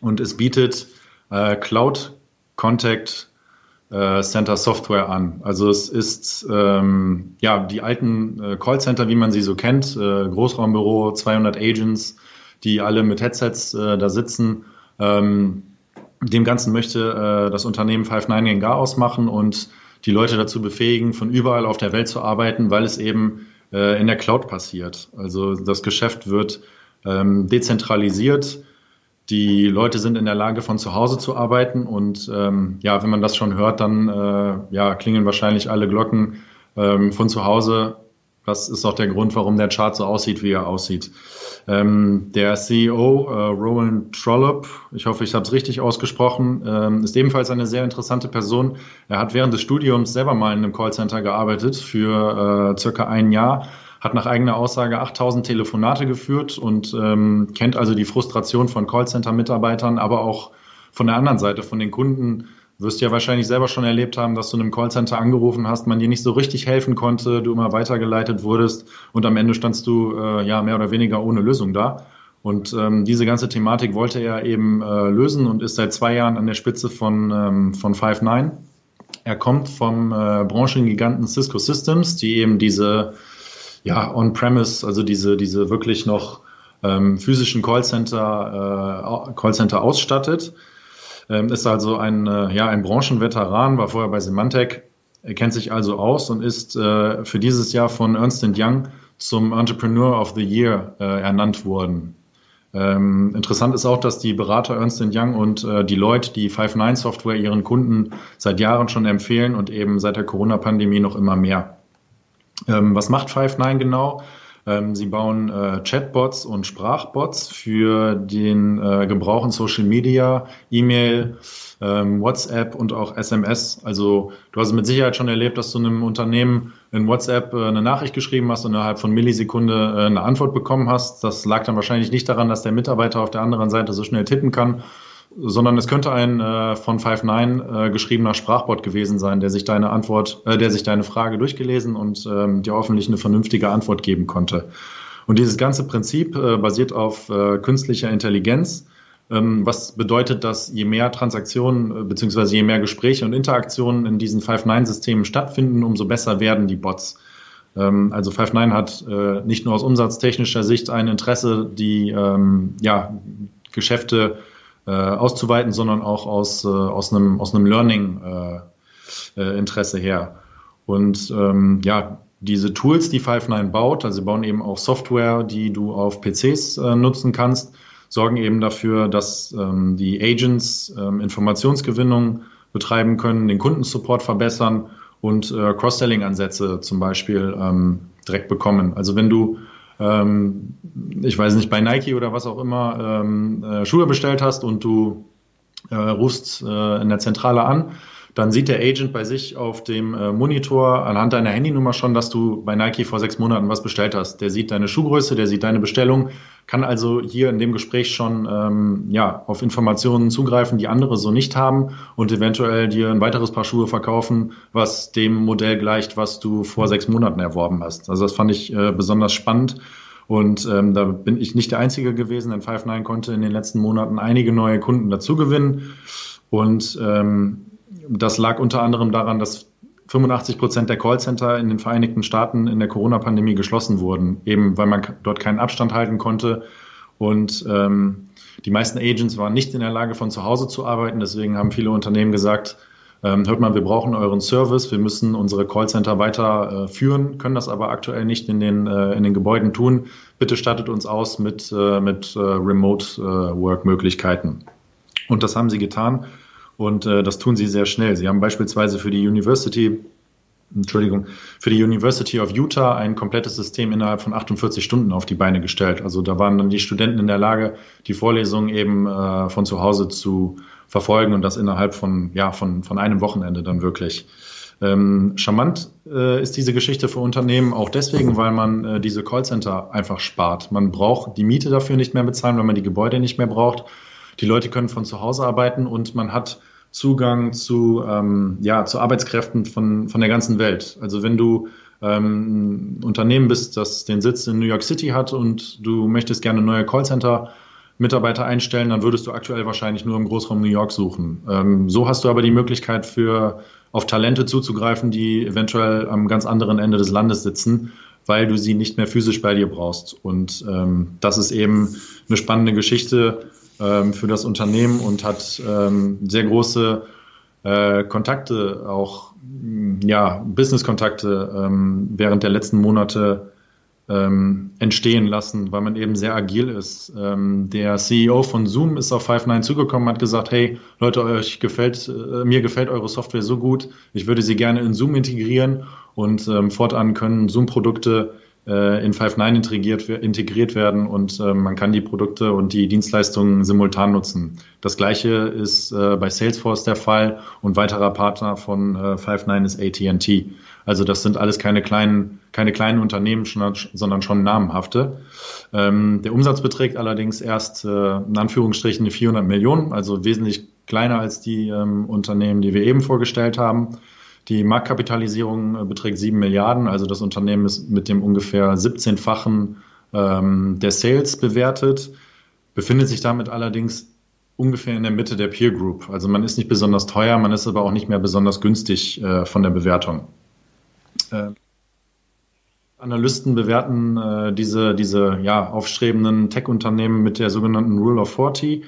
und es bietet äh, Cloud Contact äh, Center Software an. Also es ist ähm, ja die alten äh, Callcenter, wie man sie so kennt, äh, Großraumbüro, 200 Agents, die alle mit Headsets äh, da sitzen. Ähm, dem Ganzen möchte äh, das Unternehmen Five9 den Garaus machen und die Leute dazu befähigen, von überall auf der Welt zu arbeiten, weil es eben äh, in der Cloud passiert. Also das Geschäft wird ähm, dezentralisiert die Leute sind in der Lage, von zu Hause zu arbeiten. Und ähm, ja, wenn man das schon hört, dann äh, ja, klingen wahrscheinlich alle Glocken ähm, von zu Hause. Das ist auch der Grund, warum der Chart so aussieht, wie er aussieht. Ähm, der CEO, äh, Rowan Trollope, ich hoffe, ich habe es richtig ausgesprochen, ähm, ist ebenfalls eine sehr interessante Person. Er hat während des Studiums selber mal in einem Callcenter gearbeitet für äh, circa ein Jahr hat nach eigener Aussage 8000 Telefonate geführt und ähm, kennt also die Frustration von Callcenter-Mitarbeitern, aber auch von der anderen Seite, von den Kunden. Du wirst ja wahrscheinlich selber schon erlebt haben, dass du in einem Callcenter angerufen hast, man dir nicht so richtig helfen konnte, du immer weitergeleitet wurdest und am Ende standst du äh, ja mehr oder weniger ohne Lösung da. Und ähm, diese ganze Thematik wollte er eben äh, lösen und ist seit zwei Jahren an der Spitze von, ähm, von Five9. Er kommt vom äh, Branchengiganten Cisco Systems, die eben diese ja, on-premise, also diese, diese wirklich noch ähm, physischen Callcenter, äh, Callcenter ausstattet. Ähm, ist also ein, äh, ja, ein Branchenveteran, war vorher bei Symantec, er kennt sich also aus und ist äh, für dieses Jahr von Ernst Young zum Entrepreneur of the Year äh, ernannt worden. Ähm, interessant ist auch, dass die Berater Ernst Young und äh, Deloitte die Five9 Software ihren Kunden seit Jahren schon empfehlen und eben seit der Corona-Pandemie noch immer mehr. Ähm, was macht Five9 genau? Ähm, sie bauen äh, Chatbots und Sprachbots für den äh, Gebrauch in Social Media, E-Mail, ähm, WhatsApp und auch SMS. Also du hast mit Sicherheit schon erlebt, dass du einem Unternehmen in WhatsApp äh, eine Nachricht geschrieben hast und innerhalb von Millisekunde eine Antwort bekommen hast. Das lag dann wahrscheinlich nicht daran, dass der Mitarbeiter auf der anderen Seite so schnell tippen kann, sondern es könnte ein äh, von Five9 äh, geschriebener Sprachbot gewesen sein, der sich deine Antwort, äh, der sich deine Frage durchgelesen und ähm, dir hoffentlich eine vernünftige Antwort geben konnte. Und dieses ganze Prinzip äh, basiert auf äh, künstlicher Intelligenz, ähm, was bedeutet, dass je mehr Transaktionen äh, beziehungsweise je mehr Gespräche und Interaktionen in diesen Five9-Systemen stattfinden, umso besser werden die Bots. Ähm, also Five9 hat äh, nicht nur aus umsatztechnischer Sicht ein Interesse, die ähm, ja, Geschäfte äh, auszuweiten, sondern auch aus, äh, aus einem, aus einem Learning-Interesse äh, her. Und ähm, ja, diese Tools, die Five9 baut, also sie bauen eben auch Software, die du auf PCs äh, nutzen kannst, sorgen eben dafür, dass ähm, die Agents ähm, Informationsgewinnung betreiben können, den Kundensupport verbessern und äh, Cross-Selling-Ansätze zum Beispiel ähm, direkt bekommen. Also wenn du ähm, ich weiß nicht, bei Nike oder was auch immer ähm, äh, Schuhe bestellt hast und du äh, rufst äh, in der Zentrale an, dann sieht der Agent bei sich auf dem äh, Monitor anhand deiner Handynummer schon, dass du bei Nike vor sechs Monaten was bestellt hast. Der sieht deine Schuhgröße, der sieht deine Bestellung, kann also hier in dem Gespräch schon ähm, ja, auf Informationen zugreifen, die andere so nicht haben und eventuell dir ein weiteres Paar Schuhe verkaufen, was dem Modell gleicht, was du vor sechs Monaten erworben hast. Also das fand ich äh, besonders spannend. Und ähm, da bin ich nicht der Einzige gewesen, denn Five9 konnte in den letzten Monaten einige neue Kunden dazu gewinnen. Und ähm, das lag unter anderem daran, dass 85 Prozent der Callcenter in den Vereinigten Staaten in der Corona-Pandemie geschlossen wurden, eben weil man dort keinen Abstand halten konnte. Und ähm, die meisten Agents waren nicht in der Lage, von zu Hause zu arbeiten. Deswegen haben viele Unternehmen gesagt, ähm, hört mal, wir brauchen euren Service, wir müssen unsere Callcenter weiter äh, können das aber aktuell nicht in den, äh, in den Gebäuden tun. Bitte stattet uns aus mit, äh, mit äh, Remote-Work-Möglichkeiten. Äh, und das haben sie getan und äh, das tun sie sehr schnell. Sie haben beispielsweise für die University Entschuldigung, für die University of Utah ein komplettes System innerhalb von 48 Stunden auf die Beine gestellt. Also da waren dann die Studenten in der Lage, die Vorlesungen eben äh, von zu Hause zu verfolgen und das innerhalb von, ja, von, von einem Wochenende dann wirklich. Ähm, charmant äh, ist diese Geschichte für Unternehmen auch deswegen, weil man äh, diese Callcenter einfach spart. Man braucht die Miete dafür nicht mehr bezahlen, weil man die Gebäude nicht mehr braucht. Die Leute können von zu Hause arbeiten und man hat Zugang zu, ähm, ja, zu Arbeitskräften von, von der ganzen Welt. Also wenn du ähm, ein Unternehmen bist, das den Sitz in New York City hat und du möchtest gerne neue Callcenter Mitarbeiter einstellen, dann würdest du aktuell wahrscheinlich nur im Großraum New York suchen. Ähm, so hast du aber die Möglichkeit für auf Talente zuzugreifen, die eventuell am ganz anderen Ende des Landes sitzen, weil du sie nicht mehr physisch bei dir brauchst. Und ähm, das ist eben eine spannende Geschichte ähm, für das Unternehmen und hat ähm, sehr große äh, Kontakte, auch ja, Business-Kontakte ähm, während der letzten Monate ähm, entstehen lassen, weil man eben sehr agil ist. Ähm, der CEO von Zoom ist auf Five9 zugekommen, hat gesagt, hey Leute, euch gefällt, äh, mir gefällt eure Software so gut, ich würde sie gerne in Zoom integrieren und ähm, fortan können Zoom-Produkte in Five9 integriert, integriert werden und äh, man kann die Produkte und die Dienstleistungen simultan nutzen. Das gleiche ist äh, bei Salesforce der Fall und weiterer Partner von äh, Five9 ist AT&T. Also das sind alles keine kleinen, keine kleinen Unternehmen, sondern schon namenhafte. Ähm, der Umsatz beträgt allerdings erst äh, in Anführungsstrichen 400 Millionen, also wesentlich kleiner als die ähm, Unternehmen, die wir eben vorgestellt haben. Die Marktkapitalisierung äh, beträgt 7 Milliarden, also das Unternehmen ist mit dem ungefähr 17-fachen ähm, der Sales bewertet, befindet sich damit allerdings ungefähr in der Mitte der Peer Group. Also man ist nicht besonders teuer, man ist aber auch nicht mehr besonders günstig äh, von der Bewertung. Äh, Analysten bewerten äh, diese, diese ja, aufstrebenden Tech-Unternehmen mit der sogenannten Rule of 40.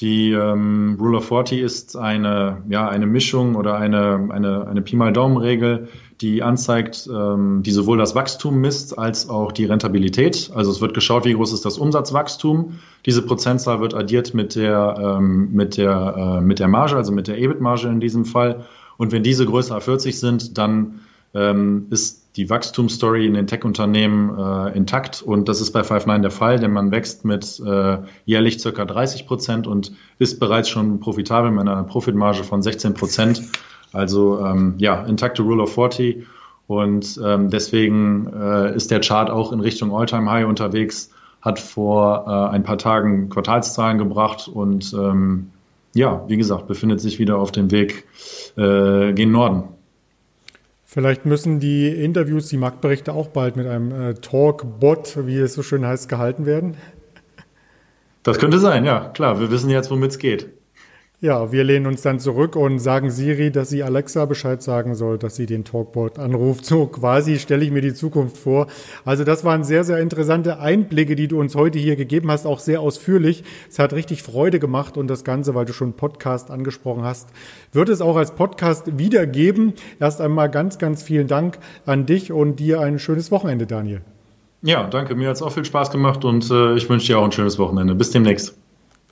Die ähm, Rule of 40 ist eine, ja, eine Mischung oder eine, eine, eine Pi mal Daumen-Regel, die anzeigt, ähm, die sowohl das Wachstum misst als auch die Rentabilität. Also es wird geschaut, wie groß ist das Umsatzwachstum. Diese Prozentzahl wird addiert mit der, ähm, mit der, äh, mit der Marge, also mit der EBIT-Marge in diesem Fall. Und wenn diese größer als 40 sind, dann ähm, ist die Wachstumsstory in den Tech-Unternehmen äh, intakt und das ist bei Five9 der Fall, denn man wächst mit äh, jährlich circa 30 Prozent und ist bereits schon profitabel mit einer Profitmarge von 16 Prozent. Also ähm, ja, intakte Rule of 40 und ähm, deswegen äh, ist der Chart auch in Richtung Alltime high unterwegs, hat vor äh, ein paar Tagen Quartalszahlen gebracht und ähm, ja, wie gesagt, befindet sich wieder auf dem Weg äh, gen Norden. Vielleicht müssen die Interviews, die Marktberichte auch bald mit einem äh, Talk-Bot, wie es so schön heißt, gehalten werden. Das könnte sein, ja, klar. Wir wissen jetzt, womit es geht. Ja, wir lehnen uns dann zurück und sagen Siri, dass sie Alexa Bescheid sagen soll, dass sie den Talkbot anruft. So quasi stelle ich mir die Zukunft vor. Also das waren sehr, sehr interessante Einblicke, die du uns heute hier gegeben hast, auch sehr ausführlich. Es hat richtig Freude gemacht und das Ganze, weil du schon Podcast angesprochen hast, wird es auch als Podcast wiedergeben. Erst einmal ganz, ganz vielen Dank an dich und dir ein schönes Wochenende, Daniel. Ja, danke. Mir hat es auch viel Spaß gemacht und äh, ich wünsche dir auch ein schönes Wochenende. Bis demnächst.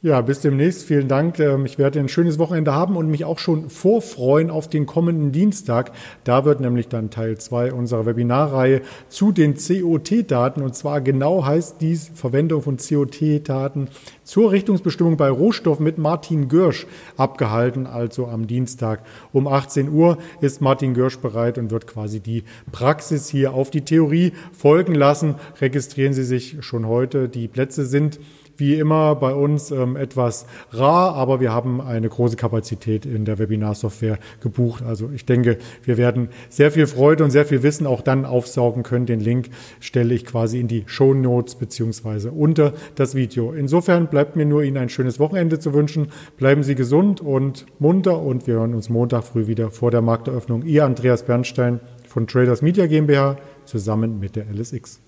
Ja, bis demnächst. Vielen Dank. Ähm, ich werde ein schönes Wochenende haben und mich auch schon vorfreuen auf den kommenden Dienstag. Da wird nämlich dann Teil zwei unserer Webinarreihe zu den COT-Daten. Und zwar genau heißt dies Verwendung von COT-Daten zur Richtungsbestimmung bei Rohstoffen mit Martin Görsch abgehalten. Also am Dienstag um 18 Uhr ist Martin Görsch bereit und wird quasi die Praxis hier auf die Theorie folgen lassen. Registrieren Sie sich schon heute. Die Plätze sind wie immer bei uns ähm, etwas rar, aber wir haben eine große Kapazität in der Webinarsoftware gebucht. Also ich denke, wir werden sehr viel Freude und sehr viel Wissen auch dann aufsaugen können. Den Link stelle ich quasi in die Show Notes beziehungsweise unter das Video. Insofern bleibt mir nur Ihnen ein schönes Wochenende zu wünschen. Bleiben Sie gesund und munter und wir hören uns Montag früh wieder vor der Markteröffnung. Ihr Andreas Bernstein von Traders Media GmbH zusammen mit der LSX.